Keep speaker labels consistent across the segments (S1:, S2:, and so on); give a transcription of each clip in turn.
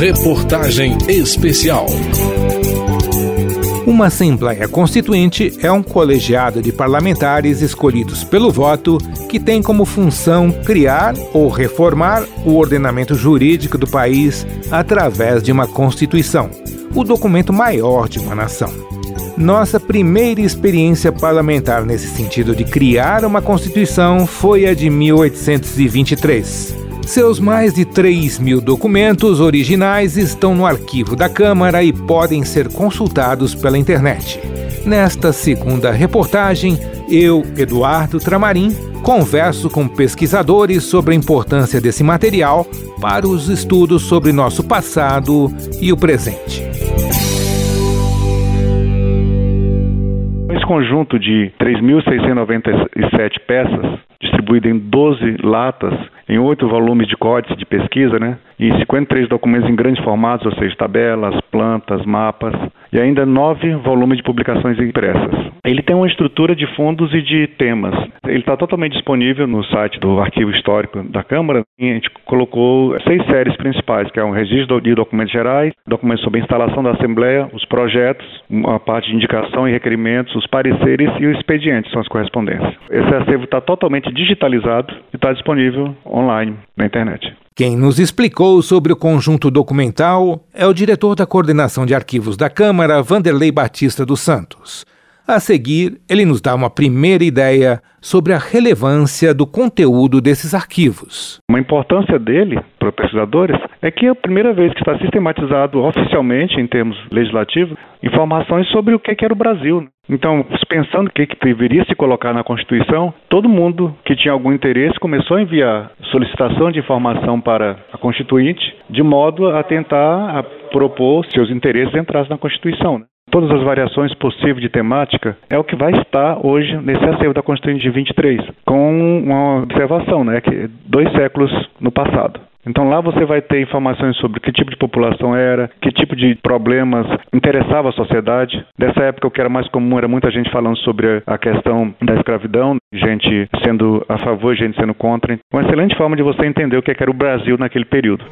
S1: Reportagem especial.
S2: Uma Assembleia Constituinte é um colegiado de parlamentares escolhidos pelo voto que tem como função criar ou reformar o ordenamento jurídico do país através de uma Constituição, o documento maior de uma nação. Nossa primeira experiência parlamentar nesse sentido de criar uma Constituição foi a de 1823. Seus mais de 3 mil documentos originais estão no arquivo da Câmara e podem ser consultados pela internet. Nesta segunda reportagem, eu, Eduardo Tramarim, converso com pesquisadores sobre a importância desse material para os estudos sobre nosso passado e o presente.
S3: Conjunto de 3.697 peças, distribuído em 12 latas, em oito volumes de códice de pesquisa, né? E 53 documentos em grandes formatos, ou seja, tabelas, plantas, mapas, e ainda nove volumes de publicações impressas. Ele tem uma estrutura de fundos e de temas. Ele está totalmente disponível no site do Arquivo Histórico da Câmara. A gente colocou seis séries principais, que é um registro de documentos gerais, documentos sobre a instalação da Assembleia, os projetos, uma parte de indicação e requerimentos, os pareceres e o expediente, são as correspondências. Esse acervo está totalmente digitalizado e está disponível online na internet.
S2: Quem nos explicou sobre o conjunto documental é o diretor da Coordenação de Arquivos da Câmara, Vanderlei Batista dos Santos. A seguir, ele nos dá uma primeira ideia sobre a relevância do conteúdo desses arquivos.
S3: Uma importância dele para pesquisadores é que é a primeira vez que está sistematizado oficialmente, em termos legislativos, informações sobre o que era o Brasil. Então, pensando o que, que deveria se colocar na Constituição, todo mundo que tinha algum interesse começou a enviar solicitação de informação para a Constituinte, de modo a tentar a propor seus interesses entrassem na Constituição. Todas as variações possíveis de temática é o que vai estar hoje nesse acervo da Constituinte de 23, com uma observação, né, que dois séculos no passado. Então lá você vai ter informações sobre que tipo de população era, que tipo de problemas interessava a sociedade. Dessa época o que era mais comum era muita gente falando sobre a questão da escravidão, gente sendo a favor gente sendo contra. Uma excelente forma de você entender o que era o Brasil naquele período.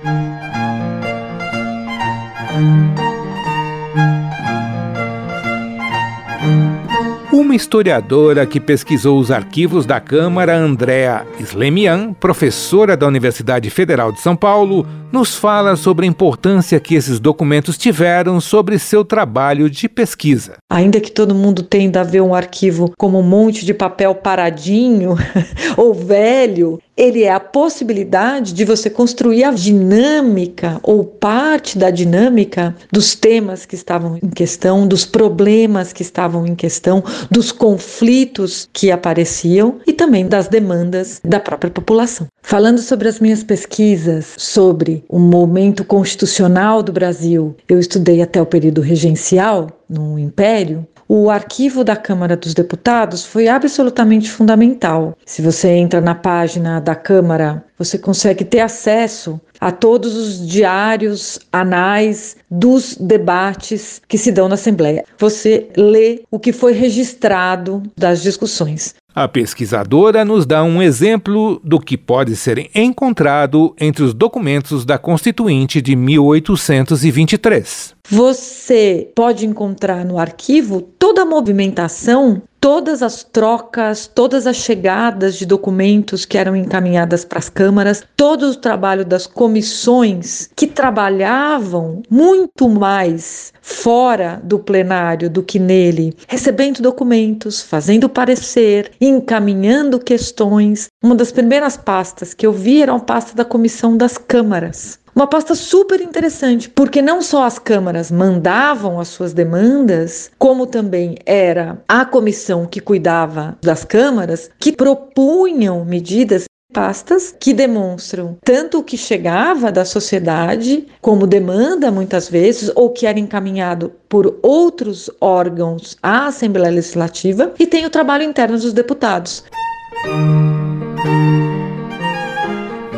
S2: Uma historiadora que pesquisou os arquivos da Câmara, Andréa Slemian, professora da Universidade Federal de São Paulo, nos fala sobre a importância que esses documentos tiveram sobre seu trabalho de pesquisa.
S4: Ainda que todo mundo tenda a ver um arquivo como um monte de papel paradinho ou velho, ele é a possibilidade de você construir a dinâmica ou parte da dinâmica dos temas que estavam em questão, dos problemas que estavam em questão, dos conflitos que apareciam e também das demandas da própria população. Falando sobre as minhas pesquisas sobre o momento constitucional do Brasil, eu estudei até o período regencial no Império, o arquivo da Câmara dos Deputados foi absolutamente fundamental. Se você entra na página da Câmara, você consegue ter acesso a todos os diários, anais dos debates que se dão na Assembleia. Você lê o que foi registrado das discussões.
S2: A pesquisadora nos dá um exemplo do que pode ser encontrado entre os documentos da Constituinte de 1823.
S4: Você pode encontrar no arquivo toda a movimentação todas as trocas, todas as chegadas de documentos que eram encaminhadas para as câmaras, todo o trabalho das comissões que trabalhavam muito mais fora do plenário do que nele, recebendo documentos, fazendo parecer, encaminhando questões. Uma das primeiras pastas que eu vi era uma pasta da comissão das câmaras. Uma pasta super interessante, porque não só as câmaras mandavam as suas demandas, como também era a comissão que cuidava das câmaras que propunham medidas pastas que demonstram tanto o que chegava da sociedade como demanda muitas vezes ou que era encaminhado por outros órgãos à Assembleia Legislativa e tem o trabalho interno dos deputados.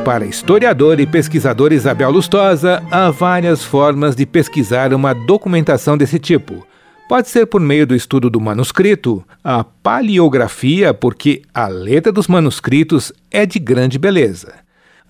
S2: Para historiador e pesquisador Isabel Lustosa, há várias formas de pesquisar uma documentação desse tipo. Pode ser por meio do estudo do manuscrito, a paleografia, porque a letra dos manuscritos é de grande beleza.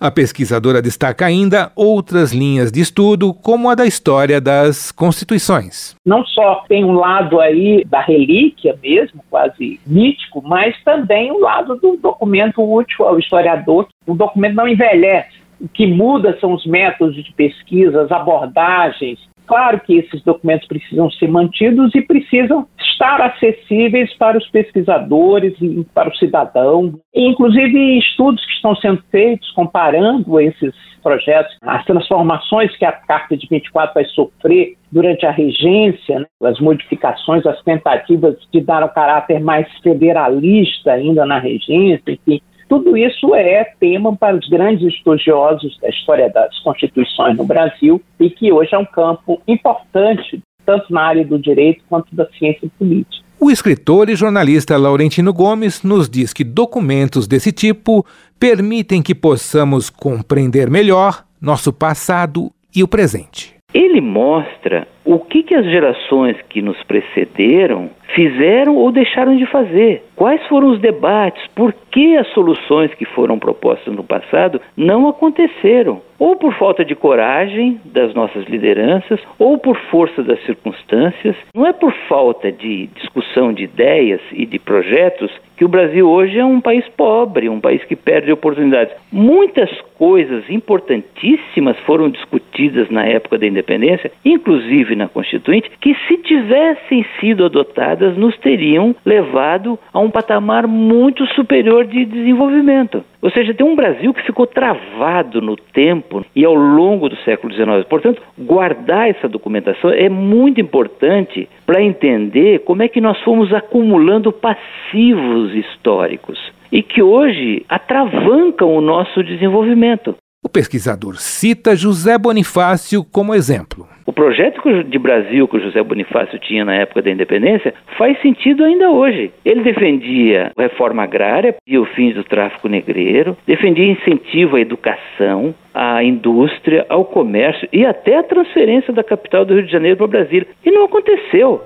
S2: A pesquisadora destaca ainda outras linhas de estudo, como a da história das constituições.
S5: Não só tem um lado aí da relíquia mesmo, quase mítico, mas também o um lado do documento útil ao historiador. O documento não envelhece. O que muda são os métodos de pesquisa, as abordagens, Claro que esses documentos precisam ser mantidos e precisam estar acessíveis para os pesquisadores e para o cidadão. Inclusive, estudos que estão sendo feitos comparando esses projetos, as transformações que a Carta de 24 vai sofrer durante a regência, né, as modificações, as tentativas de dar um caráter mais federalista ainda na regência, enfim, tudo isso é tema para os grandes estudiosos da história das constituições no Brasil e que hoje é um campo importante, tanto na área do direito quanto da ciência política.
S2: O escritor e jornalista Laurentino Gomes nos diz que documentos desse tipo permitem que possamos compreender melhor nosso passado e o presente.
S6: Ele mostra o que, que as gerações que nos precederam fizeram ou deixaram de fazer. Quais foram os debates? Por que as soluções que foram propostas no passado não aconteceram? Ou por falta de coragem das nossas lideranças, ou por força das circunstâncias. Não é por falta de discussão de ideias e de projetos que o Brasil hoje é um país pobre, um país que perde oportunidades. Muitas coisas importantíssimas foram discutidas na época da independência, inclusive na Constituinte, que se tivessem sido adotadas nos teriam levado a um patamar muito superior de desenvolvimento. Ou seja, tem um Brasil que ficou travado no tempo e ao longo do século XIX. Portanto, guardar essa documentação é muito importante para entender como é que nós fomos acumulando passivos históricos e que hoje atravancam o nosso desenvolvimento.
S2: O pesquisador cita José Bonifácio como exemplo.
S6: O projeto de Brasil que o José Bonifácio tinha na época da independência faz sentido ainda hoje. Ele defendia reforma agrária e o fim do tráfico negreiro, defendia incentivo à educação, à indústria, ao comércio e até a transferência da capital do Rio de Janeiro para Brasília. E não aconteceu.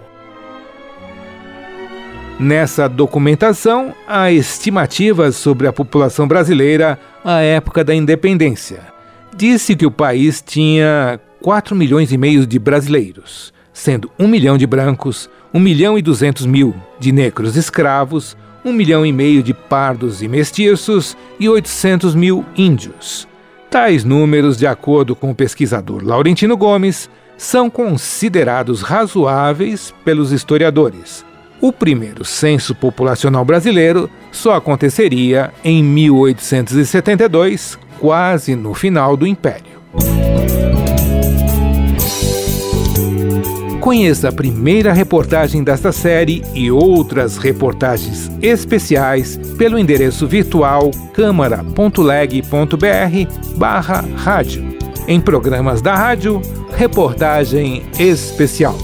S2: Nessa documentação, há estimativas sobre a população brasileira à época da independência. Disse que o país tinha 4 milhões e meio de brasileiros, sendo 1 milhão de brancos, 1 milhão e 200 mil de negros escravos, 1 milhão e meio de pardos e mestiços e 800 mil índios. Tais números, de acordo com o pesquisador Laurentino Gomes, são considerados razoáveis pelos historiadores o primeiro censo populacional brasileiro só aconteceria em 1872, quase no final do Império. Conheça a primeira reportagem desta série e outras reportagens especiais pelo endereço virtual câmara.leg.br barra rádio. Em programas da rádio, reportagem especial.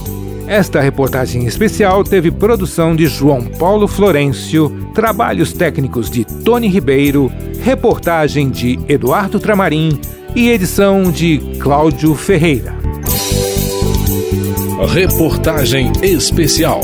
S2: Esta reportagem especial teve produção de João Paulo Florencio, trabalhos técnicos de Tony Ribeiro, reportagem de Eduardo Tramarim e edição de Cláudio Ferreira.
S1: Reportagem especial.